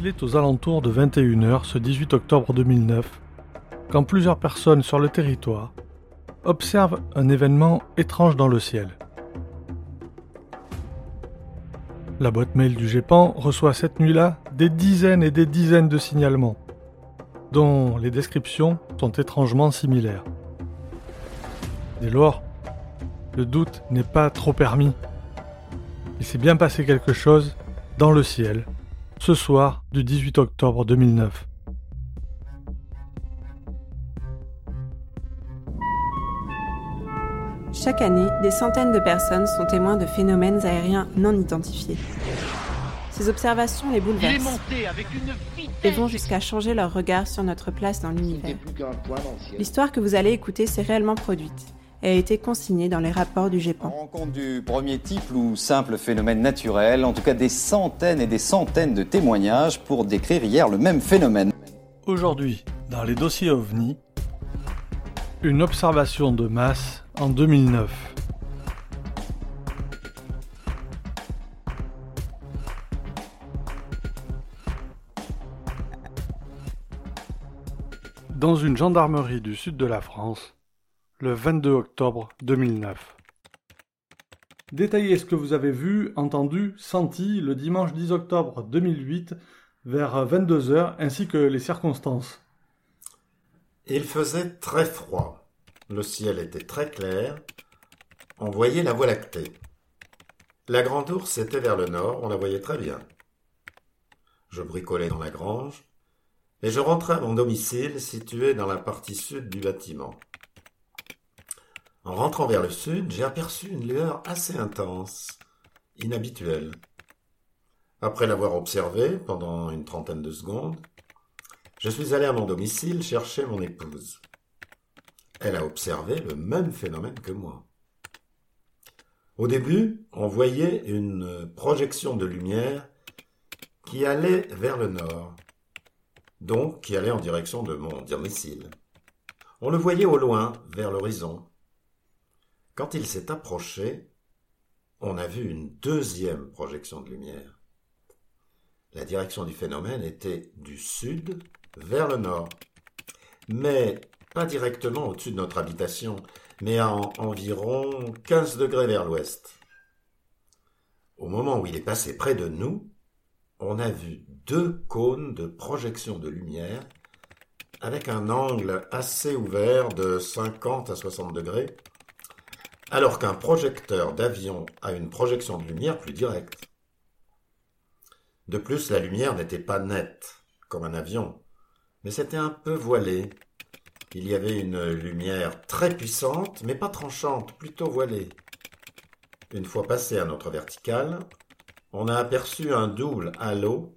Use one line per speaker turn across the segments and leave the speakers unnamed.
Il est aux alentours de 21h ce 18 octobre 2009 quand plusieurs personnes sur le territoire observent un événement étrange dans le ciel. La boîte mail du GEPAN reçoit cette nuit-là des dizaines et des dizaines de signalements, dont les descriptions sont étrangement similaires. Dès lors, le doute n'est pas trop permis. Il s'est bien passé quelque chose dans le ciel ce soir du 18 octobre 2009.
Chaque année, des centaines de personnes sont témoins de phénomènes aériens non identifiés. Ces observations les bouleversent et vont jusqu'à changer leur regard sur notre place dans l'univers. L'histoire que vous allez écouter s'est réellement produite et a été consignée dans les rapports du GEPAN.
Rencontre du premier type ou simple phénomène naturel, en tout cas des centaines et des centaines de témoignages pour décrire hier le même phénomène.
Aujourd'hui, dans les dossiers OVNI, une observation de masse en 2009. Dans une gendarmerie du sud de la France, le 22 octobre 2009. Détaillez ce que vous avez vu, entendu, senti le dimanche 10 octobre 2008 vers 22h ainsi que les circonstances.
Il faisait très froid. Le ciel était très clair. On voyait la Voie lactée. La Grande Ourse était vers le nord, on la voyait très bien. Je bricolais dans la grange et je rentrais à mon domicile situé dans la partie sud du bâtiment. En rentrant vers le sud, j'ai aperçu une lueur assez intense, inhabituelle. Après l'avoir observée pendant une trentaine de secondes, je suis allé à mon domicile chercher mon épouse. Elle a observé le même phénomène que moi. Au début, on voyait une projection de lumière qui allait vers le nord, donc qui allait en direction de mon domicile. On le voyait au loin, vers l'horizon. Quand il s'est approché, on a vu une deuxième projection de lumière. La direction du phénomène était du sud vers le nord, mais pas directement au-dessus de notre habitation, mais à environ 15 degrés vers l'ouest. Au moment où il est passé près de nous, on a vu deux cônes de projection de lumière avec un angle assez ouvert de 50 à 60 degrés alors qu'un projecteur d'avion a une projection de lumière plus directe. De plus, la lumière n'était pas nette, comme un avion, mais c'était un peu voilé. Il y avait une lumière très puissante, mais pas tranchante, plutôt voilée. Une fois passé à notre verticale, on a aperçu un double halo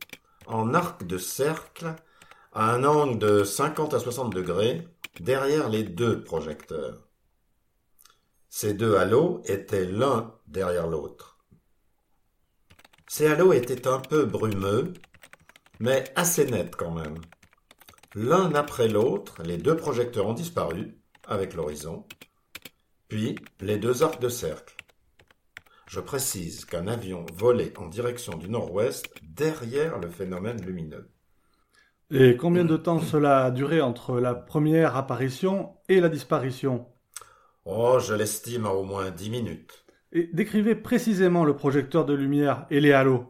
en arc de cercle à un angle de 50 à 60 degrés derrière les deux projecteurs. Ces deux halos étaient l'un derrière l'autre. Ces halos étaient un peu brumeux, mais assez nets quand même. L'un après l'autre, les deux projecteurs ont disparu avec l'horizon, puis les deux arcs de cercle. Je précise qu'un avion volait en direction du nord-ouest derrière le phénomène lumineux.
Et combien de temps cela a duré entre la première apparition et la disparition?
Oh, je l'estime à au moins dix minutes.
Et décrivez précisément le projecteur de lumière et les halos.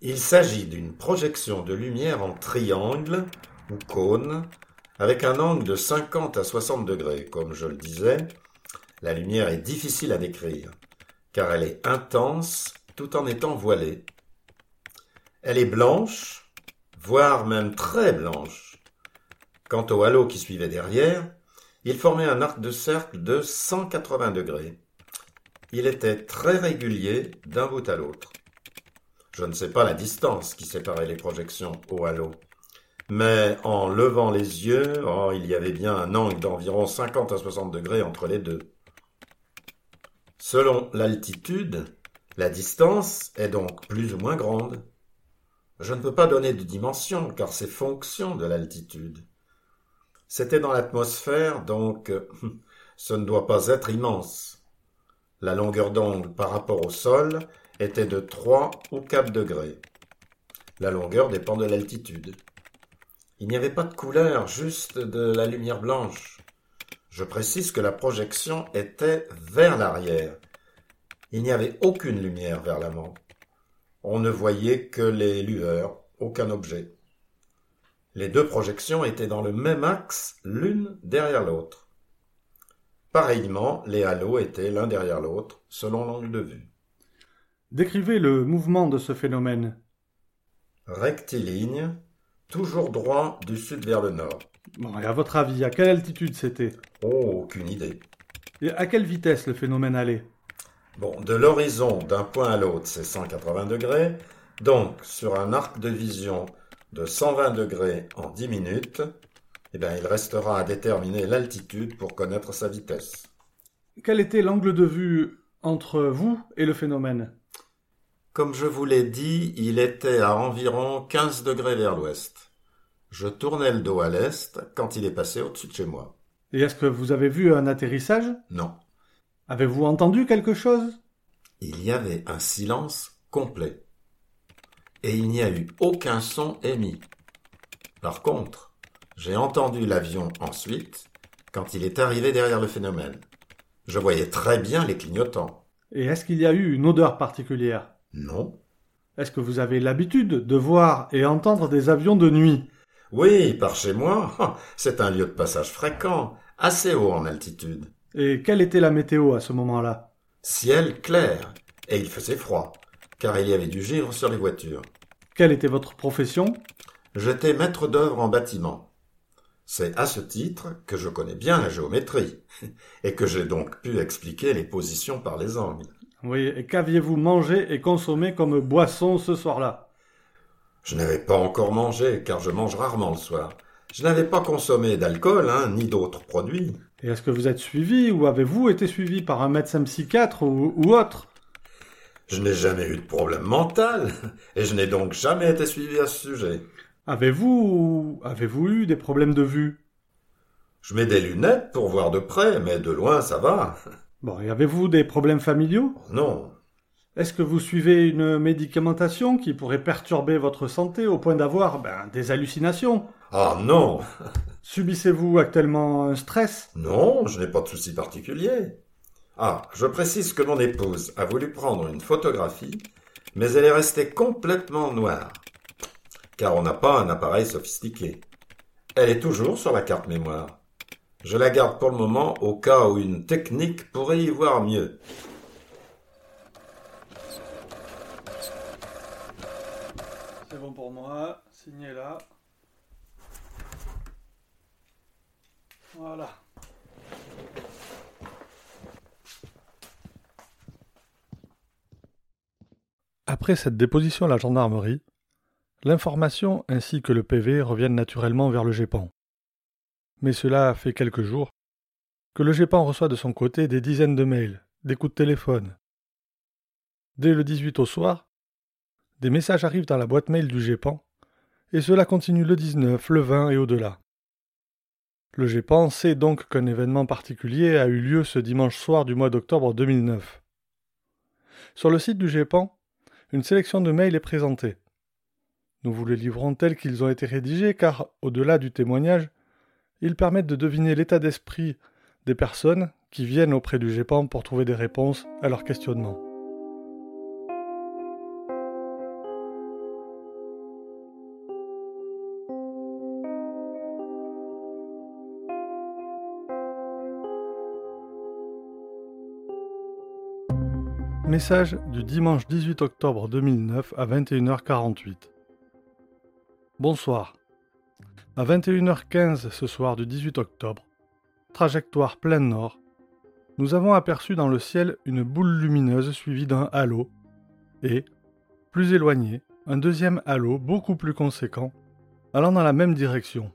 Il s'agit d'une projection de lumière en triangle ou cône avec un angle de 50 à 60 degrés. Comme je le disais, la lumière est difficile à décrire car elle est intense tout en étant voilée. Elle est blanche, voire même très blanche. Quant au halo qui suivait derrière, il formait un arc de cercle de 180 degrés. Il était très régulier d'un bout à l'autre. Je ne sais pas la distance qui séparait les projections au halo, mais en levant les yeux, oh, il y avait bien un angle d'environ 50 à 60 degrés entre les deux. Selon l'altitude, la distance est donc plus ou moins grande. Je ne peux pas donner de dimension car c'est fonction de l'altitude. C'était dans l'atmosphère, donc euh, ce ne doit pas être immense. La longueur d'onde par rapport au sol était de 3 ou 4 degrés. La longueur dépend de l'altitude. Il n'y avait pas de couleur, juste de la lumière blanche. Je précise que la projection était vers l'arrière. Il n'y avait aucune lumière vers l'avant. On ne voyait que les lueurs, aucun objet. Les deux projections étaient dans le même axe, l'une derrière l'autre. Pareillement, les halos étaient l'un derrière l'autre, selon l'angle de vue.
Décrivez le mouvement de ce phénomène.
Rectiligne, toujours droit du sud vers le nord.
Bon, et à votre avis, à quelle altitude c'était?
Oh, aucune idée.
Et à quelle vitesse le phénomène allait?
Bon, de l'horizon d'un point à l'autre, c'est 180 degrés. Donc, sur un arc de vision de 120 degrés en 10 minutes, eh bien, il restera à déterminer l'altitude pour connaître sa vitesse.
Quel était l'angle de vue entre vous et le phénomène?
Comme je vous l'ai dit, il était à environ 15 degrés vers l'ouest. Je tournais le dos à l'est quand il est passé au-dessus de chez moi.
Et est-ce que vous avez vu un atterrissage?
Non.
Avez-vous entendu quelque chose?
Il y avait un silence complet. Et il n'y a eu aucun son émis. Par contre, j'ai entendu l'avion ensuite, quand il est arrivé derrière le phénomène. Je voyais très bien les clignotants.
Et est-ce qu'il y a eu une odeur particulière?
Non.
Est-ce que vous avez l'habitude de voir et entendre des avions de nuit?
Oui, par chez moi, c'est un lieu de passage fréquent, assez haut en altitude.
Et quelle était la météo à ce moment-là?
Ciel clair, et il faisait froid, car il y avait du givre sur les voitures.
Quelle était votre profession?
J'étais maître d'œuvre en bâtiment. C'est à ce titre que je connais bien la géométrie, et que j'ai donc pu expliquer les positions par les angles.
Oui, et qu'aviez-vous mangé et consommé comme boisson ce soir-là?
Je n'avais pas encore mangé, car je mange rarement le soir. Je n'avais pas consommé d'alcool, hein, ni d'autres produits.
Et est-ce que vous êtes suivi ou avez-vous été suivi par un médecin psychiatre ou, ou autre?
Je n'ai jamais eu de problème mental, et je n'ai donc jamais été suivi à ce sujet.
Avez-vous avez-vous eu des problèmes de vue?
Je mets des lunettes pour voir de près, mais de loin ça va.
Bon, et avez-vous des problèmes familiaux?
Non,
Est-ce que vous suivez une médicamentation qui pourrait perturber votre santé au point d'avoir ben, des hallucinations?
Ah non,
Subissez-vous actuellement un stress?
Non, je n'ai pas de souci particulier. Ah, je précise que mon épouse a voulu prendre une photographie, mais elle est restée complètement noire, car on n'a pas un appareil sophistiqué. Elle est toujours sur la carte mémoire. Je la garde pour le moment au cas où une technique pourrait y voir mieux.
C'est bon pour moi, signez là. Voilà. Après cette déposition à la gendarmerie, l'information ainsi que le PV reviennent naturellement vers le GEPAN. Mais cela fait quelques jours que le GEPAN reçoit de son côté des dizaines de mails, des coups de téléphone. Dès le 18 au soir, des messages arrivent dans la boîte mail du GEPAN, et cela continue le 19, le 20 et au-delà. Le GEPAN sait donc qu'un événement particulier a eu lieu ce dimanche soir du mois d'octobre 2009. Sur le site du GEPAN, une sélection de mails est présentée. Nous vous les livrons tels qu'ils ont été rédigés car, au-delà du témoignage, ils permettent de deviner l'état d'esprit des personnes qui viennent auprès du GEPAN pour trouver des réponses à leurs questionnements. Message du dimanche 18 octobre 2009 à 21h48. Bonsoir. À 21h15 ce soir du 18 octobre, trajectoire plein nord, nous avons aperçu dans le ciel une boule lumineuse suivie d'un halo et, plus éloigné, un deuxième halo beaucoup plus conséquent, allant dans la même direction.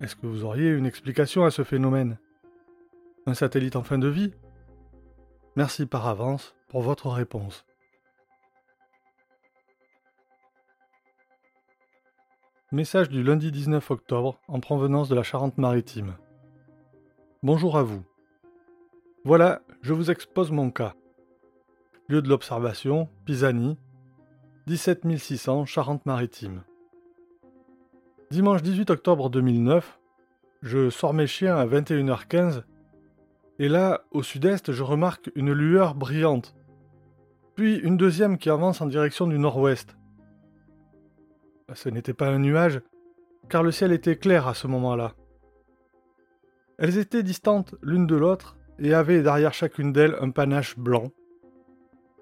Est-ce que vous auriez une explication à ce phénomène? Un satellite en fin de vie? Merci par avance pour votre réponse. Message du lundi 19 octobre en provenance de la Charente-Maritime. Bonjour à vous. Voilà, je vous expose mon cas. Lieu de l'observation, Pisani. 17 600 Charente-Maritime. Dimanche 18 octobre 2009, je sors mes chiens à 21h15 et là, au sud-est, je remarque une lueur brillante. Puis une deuxième qui avance en direction du nord-ouest. Ce n'était pas un nuage, car le ciel était clair à ce moment-là. Elles étaient distantes l'une de l'autre et avaient derrière chacune d'elles un panache blanc,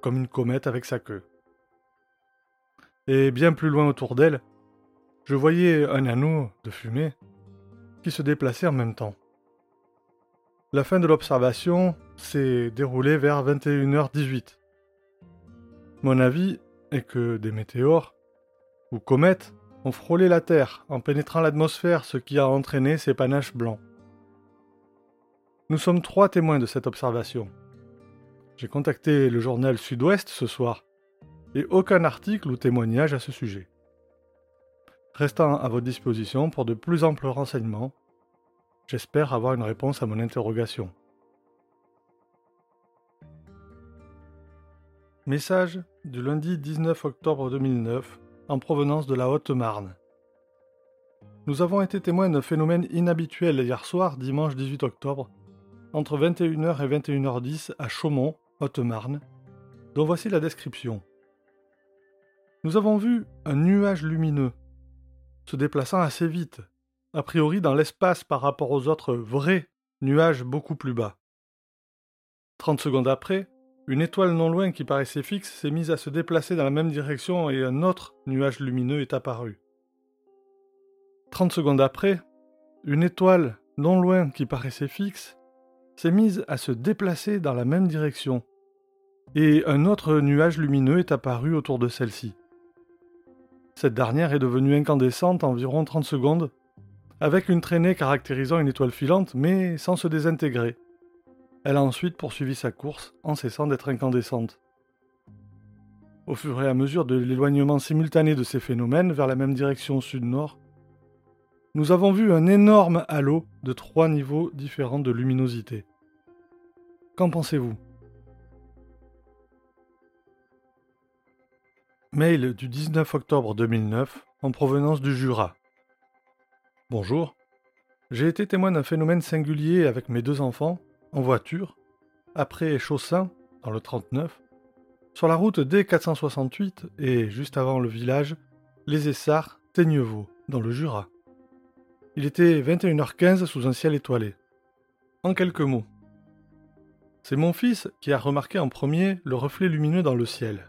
comme une comète avec sa queue. Et bien plus loin autour d'elles, je voyais un anneau de fumée qui se déplaçait en même temps. La fin de l'observation s'est déroulée vers 21h18. Mon avis est que des météores ou comètes ont frôlé la Terre en pénétrant l'atmosphère, ce qui a entraîné ces panaches blancs. Nous sommes trois témoins de cette observation. J'ai contacté le journal Sud-Ouest ce soir, et aucun article ou témoignage à ce sujet. Restant à votre disposition pour de plus amples renseignements, j'espère avoir une réponse à mon interrogation. Message du lundi 19 octobre 2009 en provenance de la Haute-Marne. Nous avons été témoins d'un phénomène inhabituel hier soir, dimanche 18 octobre, entre 21h et 21h10 à Chaumont, Haute-Marne, dont voici la description. Nous avons vu un nuage lumineux se déplaçant assez vite, a priori dans l'espace par rapport aux autres vrais nuages beaucoup plus bas. Trente secondes après, une étoile non loin qui paraissait fixe s'est mise à se déplacer dans la même direction et un autre nuage lumineux est apparu. Trente secondes après, une étoile non loin qui paraissait fixe s'est mise à se déplacer dans la même direction et un autre nuage lumineux est apparu autour de celle-ci. Cette dernière est devenue incandescente environ 30 secondes, avec une traînée caractérisant une étoile filante, mais sans se désintégrer. Elle a ensuite poursuivi sa course en cessant d'être incandescente. Au fur et à mesure de l'éloignement simultané de ces phénomènes vers la même direction sud-nord, nous avons vu un énorme halo de trois niveaux différents de luminosité. Qu'en pensez-vous? Mail du 19 octobre 2009 en provenance du Jura. Bonjour. J'ai été témoin d'un phénomène singulier avec mes deux enfants, en voiture, après Chaussin, dans le 39, sur la route D468 et juste avant le village, les Essarts, Teignevaux, dans le Jura. Il était 21h15 sous un ciel étoilé. En quelques mots. C'est mon fils qui a remarqué en premier le reflet lumineux dans le ciel.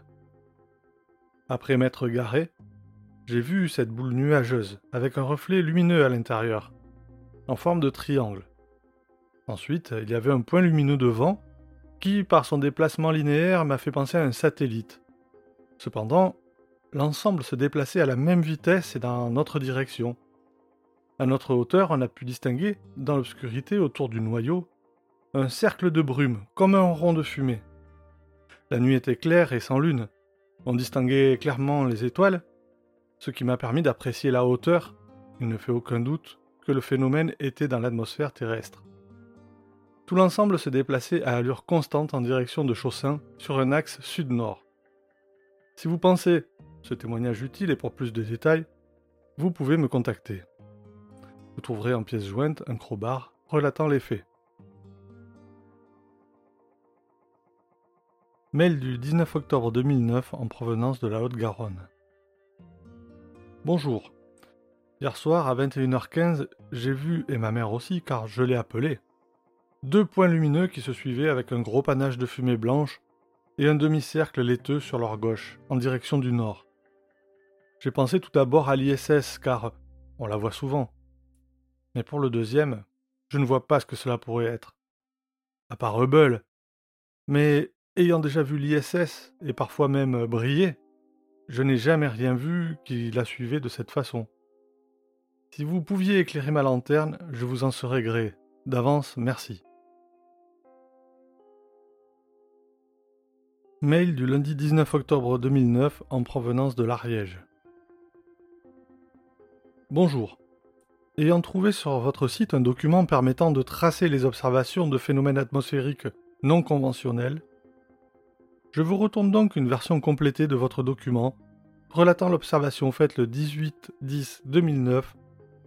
Après m'être garé, j'ai vu cette boule nuageuse avec un reflet lumineux à l'intérieur, en forme de triangle. Ensuite, il y avait un point lumineux devant qui, par son déplacement linéaire, m'a fait penser à un satellite. Cependant, l'ensemble se déplaçait à la même vitesse et dans notre direction. À notre hauteur, on a pu distinguer, dans l'obscurité autour du noyau, un cercle de brume, comme un rond de fumée. La nuit était claire et sans lune, on distinguait clairement les étoiles, ce qui m'a permis d'apprécier la hauteur. Il ne fait aucun doute que le phénomène était dans l'atmosphère terrestre. Tout l'ensemble se déplaçait à allure constante en direction de Chaussin sur un axe sud-nord. Si vous pensez ce témoignage utile et pour plus de détails, vous pouvez me contacter. Vous trouverez en pièce jointe un crowbar relatant les faits. Mail du 19 octobre 2009 en provenance de la Haute-Garonne. Bonjour. Hier soir à 21h15, j'ai vu, et ma mère aussi, car je l'ai appelé, deux points lumineux qui se suivaient avec un gros panache de fumée blanche et un demi-cercle laiteux sur leur gauche, en direction du nord. J'ai pensé tout d'abord à l'ISS, car on la voit souvent. Mais pour le deuxième, je ne vois pas ce que cela pourrait être. À part Hubble. Mais Ayant déjà vu l'ISS et parfois même briller, je n'ai jamais rien vu qui la suivait de cette façon. Si vous pouviez éclairer ma lanterne, je vous en serais gré. D'avance, merci. Mail du lundi 19 octobre 2009 en provenance de l'Ariège. Bonjour. Ayant trouvé sur votre site un document permettant de tracer les observations de phénomènes atmosphériques non conventionnels, je vous retourne donc une version complétée de votre document relatant l'observation faite le 18-10-2009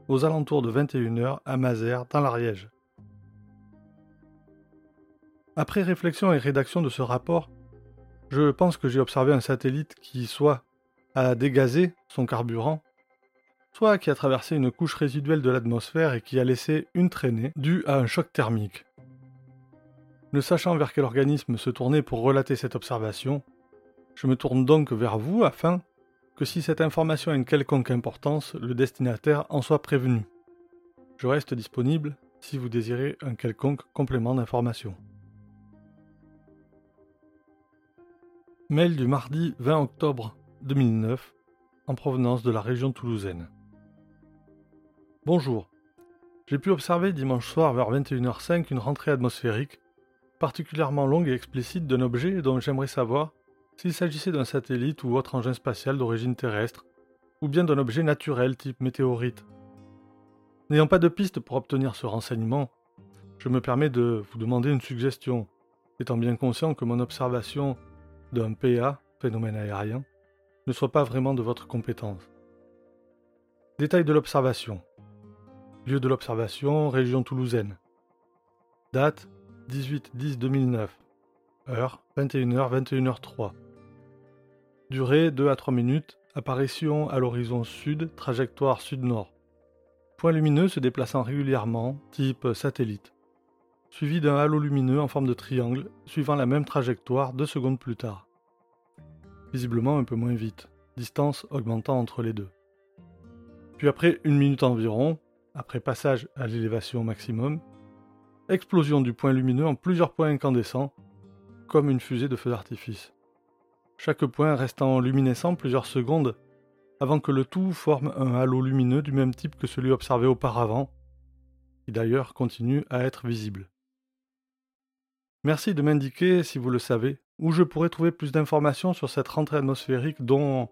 aux alentours de 21h à Mazères, dans l'Ariège. Après réflexion et rédaction de ce rapport, je pense que j'ai observé un satellite qui soit a dégazé son carburant, soit qui a traversé une couche résiduelle de l'atmosphère et qui a laissé une traînée due à un choc thermique. Ne sachant vers quel organisme se tourner pour relater cette observation, je me tourne donc vers vous afin que si cette information a une quelconque importance, le destinataire en soit prévenu. Je reste disponible si vous désirez un quelconque complément d'information. Mail du mardi 20 octobre 2009 en provenance de la région toulousaine. Bonjour. J'ai pu observer dimanche soir vers 21h05 une rentrée atmosphérique particulièrement longue et explicite d'un objet dont j'aimerais savoir s'il s'agissait d'un satellite ou autre engin spatial d'origine terrestre, ou bien d'un objet naturel type météorite. N'ayant pas de piste pour obtenir ce renseignement, je me permets de vous demander une suggestion, étant bien conscient que mon observation d'un PA, phénomène aérien, ne soit pas vraiment de votre compétence. Détail de l'observation. Lieu de l'observation, région toulousaine. Date 18-10-2009. Heure 21h 21h03. Durée 2 à 3 minutes. Apparition à l'horizon sud, trajectoire sud-nord. Point lumineux se déplaçant régulièrement, type satellite. Suivi d'un halo lumineux en forme de triangle, suivant la même trajectoire deux secondes plus tard. Visiblement un peu moins vite, distance augmentant entre les deux. Puis après une minute environ, après passage à l'élévation maximum, explosion du point lumineux en plusieurs points incandescents, comme une fusée de feu d'artifice chaque point restant luminescent plusieurs secondes avant que le tout forme un halo lumineux du même type que celui observé auparavant, qui d'ailleurs continue à être visible. Merci de m'indiquer, si vous le savez, où je pourrais trouver plus d'informations sur cette rentrée atmosphérique dont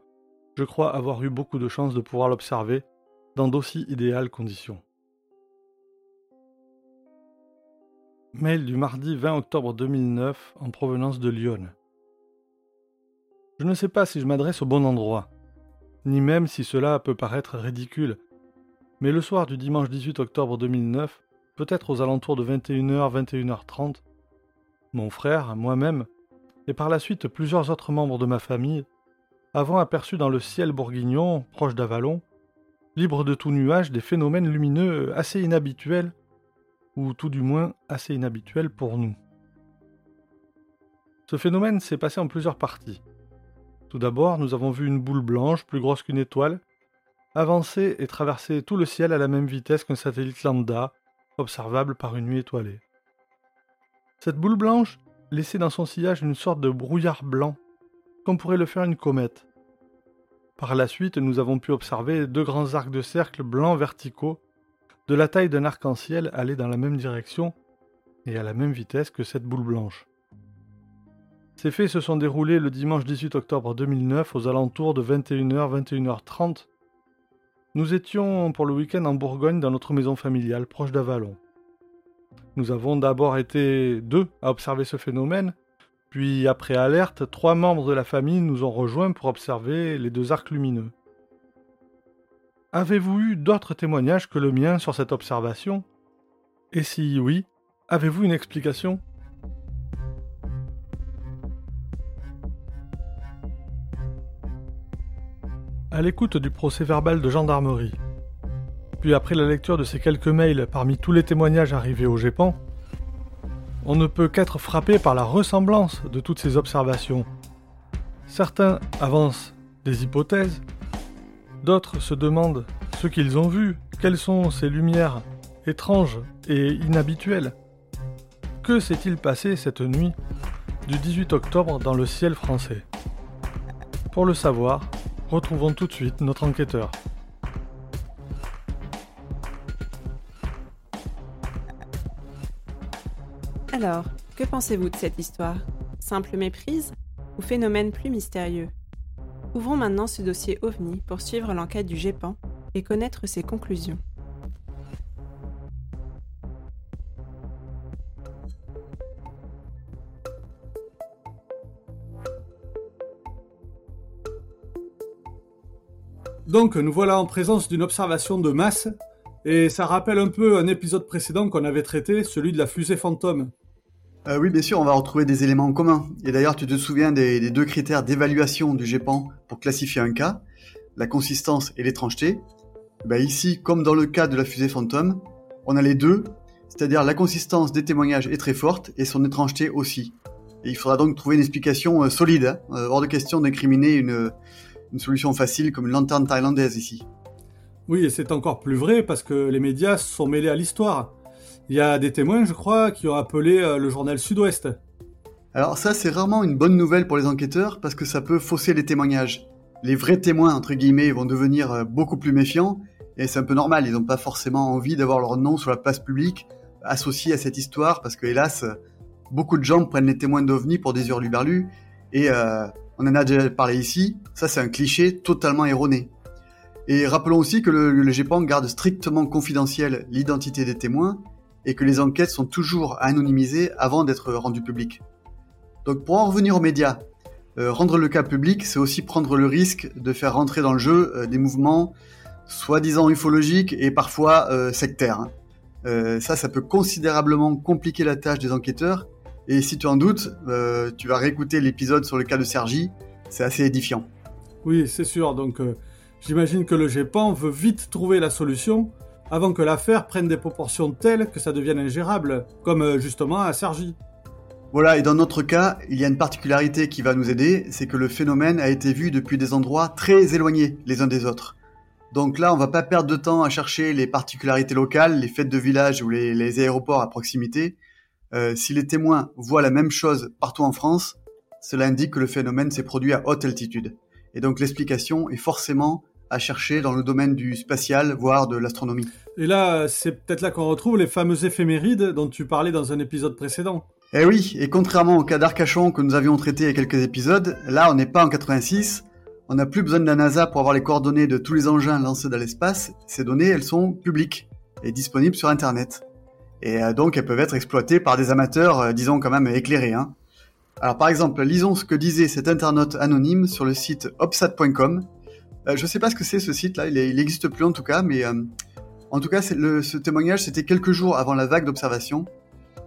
je crois avoir eu beaucoup de chance de pouvoir l'observer dans d'aussi idéales conditions. Mail du mardi 20 octobre 2009 en provenance de Lyon. Je ne sais pas si je m'adresse au bon endroit, ni même si cela peut paraître ridicule, mais le soir du dimanche 18 octobre 2009, peut-être aux alentours de 21h, 21h30, mon frère, moi-même, et par la suite plusieurs autres membres de ma famille, avons aperçu dans le ciel bourguignon, proche d'Avalon, libre de tout nuage, des phénomènes lumineux assez inhabituels, ou tout du moins assez inhabituels pour nous. Ce phénomène s'est passé en plusieurs parties. Tout d'abord, nous avons vu une boule blanche, plus grosse qu'une étoile, avancer et traverser tout le ciel à la même vitesse qu'un satellite lambda, observable par une nuit étoilée. Cette boule blanche laissait dans son sillage une sorte de brouillard blanc, comme pourrait le faire une comète. Par la suite, nous avons pu observer deux grands arcs de cercle blancs verticaux, de la taille d'un arc-en-ciel aller dans la même direction et à la même vitesse que cette boule blanche. Ces faits se sont déroulés le dimanche 18 octobre 2009 aux alentours de 21h, 21h30. Nous étions pour le week-end en Bourgogne dans notre maison familiale proche d'Avalon. Nous avons d'abord été deux à observer ce phénomène, puis après alerte, trois membres de la famille nous ont rejoints pour observer les deux arcs lumineux. Avez-vous eu d'autres témoignages que le mien sur cette observation? Et si oui, avez-vous une explication? À l'écoute du procès verbal de gendarmerie. Puis après la lecture de ces quelques mails parmi tous les témoignages arrivés au GEPAN, on ne peut qu'être frappé par la ressemblance de toutes ces observations. Certains avancent des hypothèses, d'autres se demandent ce qu'ils ont vu, quelles sont ces lumières étranges et inhabituelles. Que s'est-il passé cette nuit du 18 octobre dans le ciel français? Pour le savoir, Retrouvons tout de suite notre enquêteur.
Alors, que pensez-vous de cette histoire? Simple méprise ou phénomène plus mystérieux? Ouvrons maintenant ce dossier OVNI pour suivre l'enquête du GEPAN et connaître ses conclusions.
Donc nous voilà en présence d'une observation de masse, et ça rappelle un peu un épisode précédent qu'on avait traité, celui de la fusée fantôme.
Euh, oui, bien sûr, on va retrouver des éléments en commun. Et d'ailleurs, tu te souviens des, deux critères d'évaluation du GEPAN pour classifier un cas, la consistance et l'étrangeté. Ben ici, comme dans le cas de la fusée fantôme, on a les deux, c'est-à-dire la consistance des témoignages est très forte et son étrangeté aussi. Et il faudra donc trouver une explication euh, solide, hein. euh, hors de question d'incriminer une, une solution facile comme une lanterne thaïlandaise ici.
Oui, et c'est encore plus vrai parce que les médias sont mêlés à l'histoire. Il y a des témoins, je crois, qui ont appelé euh, le journal Sud-Ouest.
Alors ça, c'est rarement une bonne nouvelle pour les enquêteurs parce que ça peut fausser les témoignages. Les vrais témoins, entre guillemets, vont devenir euh, beaucoup plus méfiants et c'est un peu normal, ils n'ont pas forcément envie d'avoir leur nom sur la place publique associé à cette histoire parce que, hélas, beaucoup de gens prennent les témoins d'OVNI pour des hurluberlus et euh, on en a déjà parlé ici, ça c'est un cliché totalement erroné. Et rappelons aussi que le, le GEPAN garde strictement confidentiel l'identité des témoins et que les enquêtes sont toujours anonymisées avant d'être rendues publiques. Donc pour en revenir aux médias, euh, rendre le cas public, c'est aussi prendre le risque de faire rentrer dans le jeu euh, des mouvements soi-disant ufologiques et parfois euh, sectaires. Hein. ça, ça peut considérablement compliquer la tâche des enquêteurs. Et si tu en doutes, tu vas réécouter l'épisode sur le cas de Sergi. C'est assez édifiant.
Oui, c'est sûr. Donc, j'imagine que le GEPAN veut vite trouver la solution avant que l'affaire prenne des proportions telles que ça devienne ingérable, comme euh, justement à Sergi.
Voilà, et dans notre cas, il y a une particularité qui va nous aider, c'est que le phénomène a été vu depuis des endroits très éloignés les uns des autres. Donc là, on va pas perdre de temps à chercher les particularités locales, les fêtes de village ou les, aéroports à proximité. Euh, si les témoins voient la même chose partout en France, cela indique que le phénomène s'est produit à haute altitude. Et donc l'explication est forcément à chercher dans le domaine du spatial, voire de l'astronomie.
Et là, c'est peut-être là qu'on retrouve les fameuses éphémérides dont tu parlais dans un épisode précédent.
Eh oui, et contrairement au cas d'Arcachon que nous avions traité il y a quelques épisodes, là on n'est pas en 86, on n'a plus besoin de la NASA pour avoir les coordonnées de tous les engins lancés dans l'espace, ces données elles sont publiques et disponibles sur Internet. Et euh, donc elles peuvent être exploitées par des amateurs, euh, disons quand même éclairés. Hein. Alors par exemple, lisons ce que disait cet internaute anonyme sur le site obsat.com, je ne sais pas ce que c'est ce site-là, il n'existe plus en tout cas, mais euh, en tout cas, ce témoignage, c'était quelques jours avant la vague d'observation.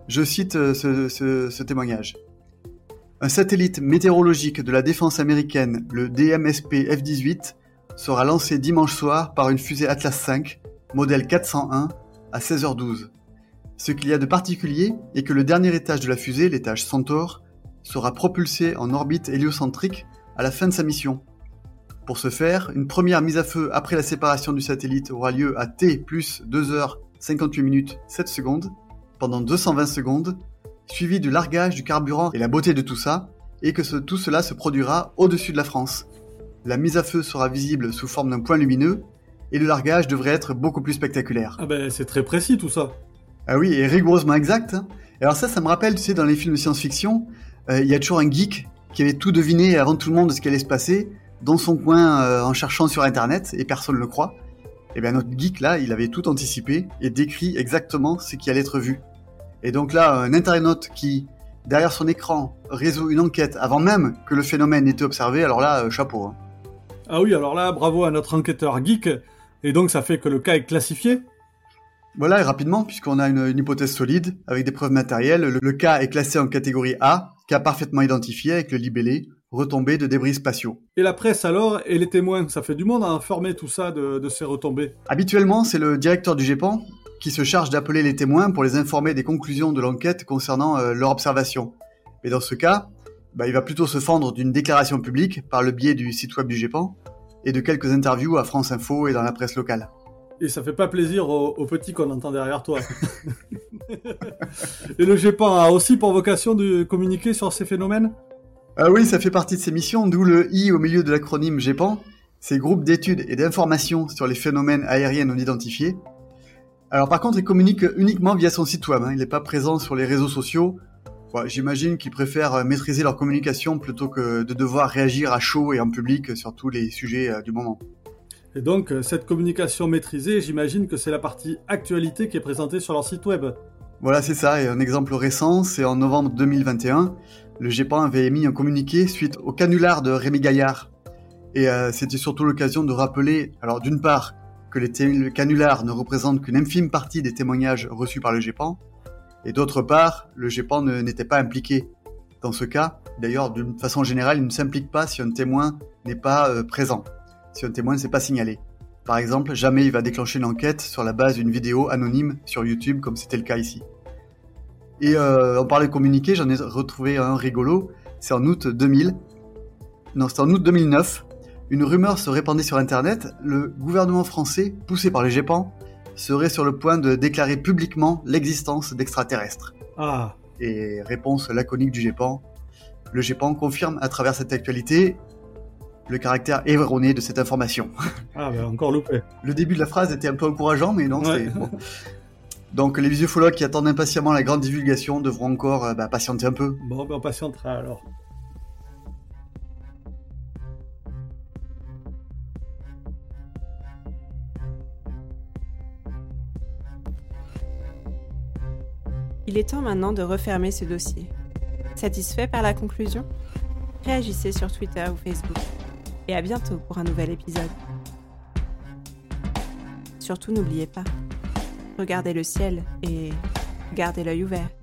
Je cite euh, ce, témoignage. Un satellite météorologique de la défense américaine, le DMSP F-18, sera lancé dimanche soir par une fusée Atlas V, modèle 401, à 16h12. Ce qu'il y a de particulier est que le dernier étage de la fusée, l'étage Centaur, sera propulsé en orbite héliocentrique à la fin de sa mission, pour ce faire, une première mise à feu après la séparation du satellite aura lieu à T plus 2 h 58 minutes 7 secondes, pendant 220 secondes, suivi du largage du carburant et la beauté de tout ça, et que tout cela se produira au-dessus de la France. La mise à feu sera visible sous forme d'un point lumineux, et le largage devrait être beaucoup plus spectaculaire.
Ah ben c'est très précis tout ça.
Ah oui, et rigoureusement exact. Hein. alors ça, ça me rappelle, tu sais, dans les films de science-fiction, euh, il y a toujours un geek qui avait tout deviné avant tout le monde de ce qui allait se passer, dans son coin euh, en cherchant sur internet et personne ne le croit, et eh bien notre geek là, il avait tout anticipé et décrit exactement ce qui allait être vu. Et donc là, un internaute qui, derrière son écran, résout une enquête avant même que le phénomène ait été observé, alors là, euh, chapeau. Hein.
Ah oui, alors là, bravo à notre enquêteur geek, et donc ça fait que le cas est classifié
Voilà, et rapidement, puisqu'on a une, hypothèse solide, avec des preuves matérielles, le, le, cas est classé en catégorie A, cas parfaitement identifié avec le libellé, retombées de débris spatiaux.
Et la presse alors, et les témoins, ça fait du monde à informer tout ça de, ces retombées
Habituellement, c'est le directeur du GEPAN qui se charge d'appeler les témoins pour les informer des conclusions de l'enquête concernant euh, leur observation. Mais dans ce cas, bah, il va plutôt se fendre d'une déclaration publique par le biais du site web du GEPAN et de quelques interviews à France Info et dans la presse locale.
Et ça fait pas plaisir aux, petits qu'on entend derrière toi. et le GEPAN a aussi pour vocation de communiquer sur ces phénomènes?
Ah oui, ça fait partie de ces missions, d'où le I au milieu de l'acronyme GEPAN, ces groupes d'études et d'informations sur les phénomènes aériens non identifiés. Alors par contre, il communique uniquement via son site web, hein. il n'est pas présent sur les réseaux sociaux. J'imagine qu'ils préfèrent maîtriser leur communication plutôt que de devoir réagir à chaud et en public sur tous les sujets euh, du moment.
Et donc, euh, cette communication maîtrisée, j'imagine que c'est la partie actualité qui est présentée sur leur site web.
Voilà, c'est ça. Et un exemple récent, c'est en novembre 2021 le GEPAN avait émis un communiqué suite au canular de Rémi Gaillard. Et euh, c'était surtout l'occasion de rappeler, alors d'une part, que les le canular ne représente qu'une infime partie des témoignages reçus par le GEPAN, et d'autre part, le GEPAN n'était pas impliqué dans ce cas. D'ailleurs, d'une façon générale, il ne s'implique pas si un témoin n'est pas euh, présent, si un témoin ne s'est pas signalé. Par exemple, jamais il va déclencher une enquête sur la base d'une vidéo anonyme sur YouTube, comme c'était le cas ici. Et euh, on parlait de communiqué, j'en ai retrouvé un rigolo, c'est en août 2000. Non, c'est en août 2009. Une rumeur se répandait sur Internet, le gouvernement français, poussé par les GEPAN, serait sur le point de déclarer publiquement l'existence d'extraterrestres.
Ah.
Et réponse laconique du GEPAN. Le GEPAN confirme à travers cette actualité le caractère erroné de cette information.
Ah, ben encore loupé.
Le début de la phrase était un peu encourageant, mais non, c'est bon. Donc les visiophiles qui attendent impatiemment la grande divulgation devront encore euh, bah, patienter un peu.
Bon, ben on patientera alors.
Il est temps maintenant de refermer ce dossier. Satisfait par la conclusion? Réagissez sur Twitter ou Facebook. Et à bientôt pour un nouvel épisode. Surtout n'oubliez pas, regardez le ciel et gardez l'œil ouvert.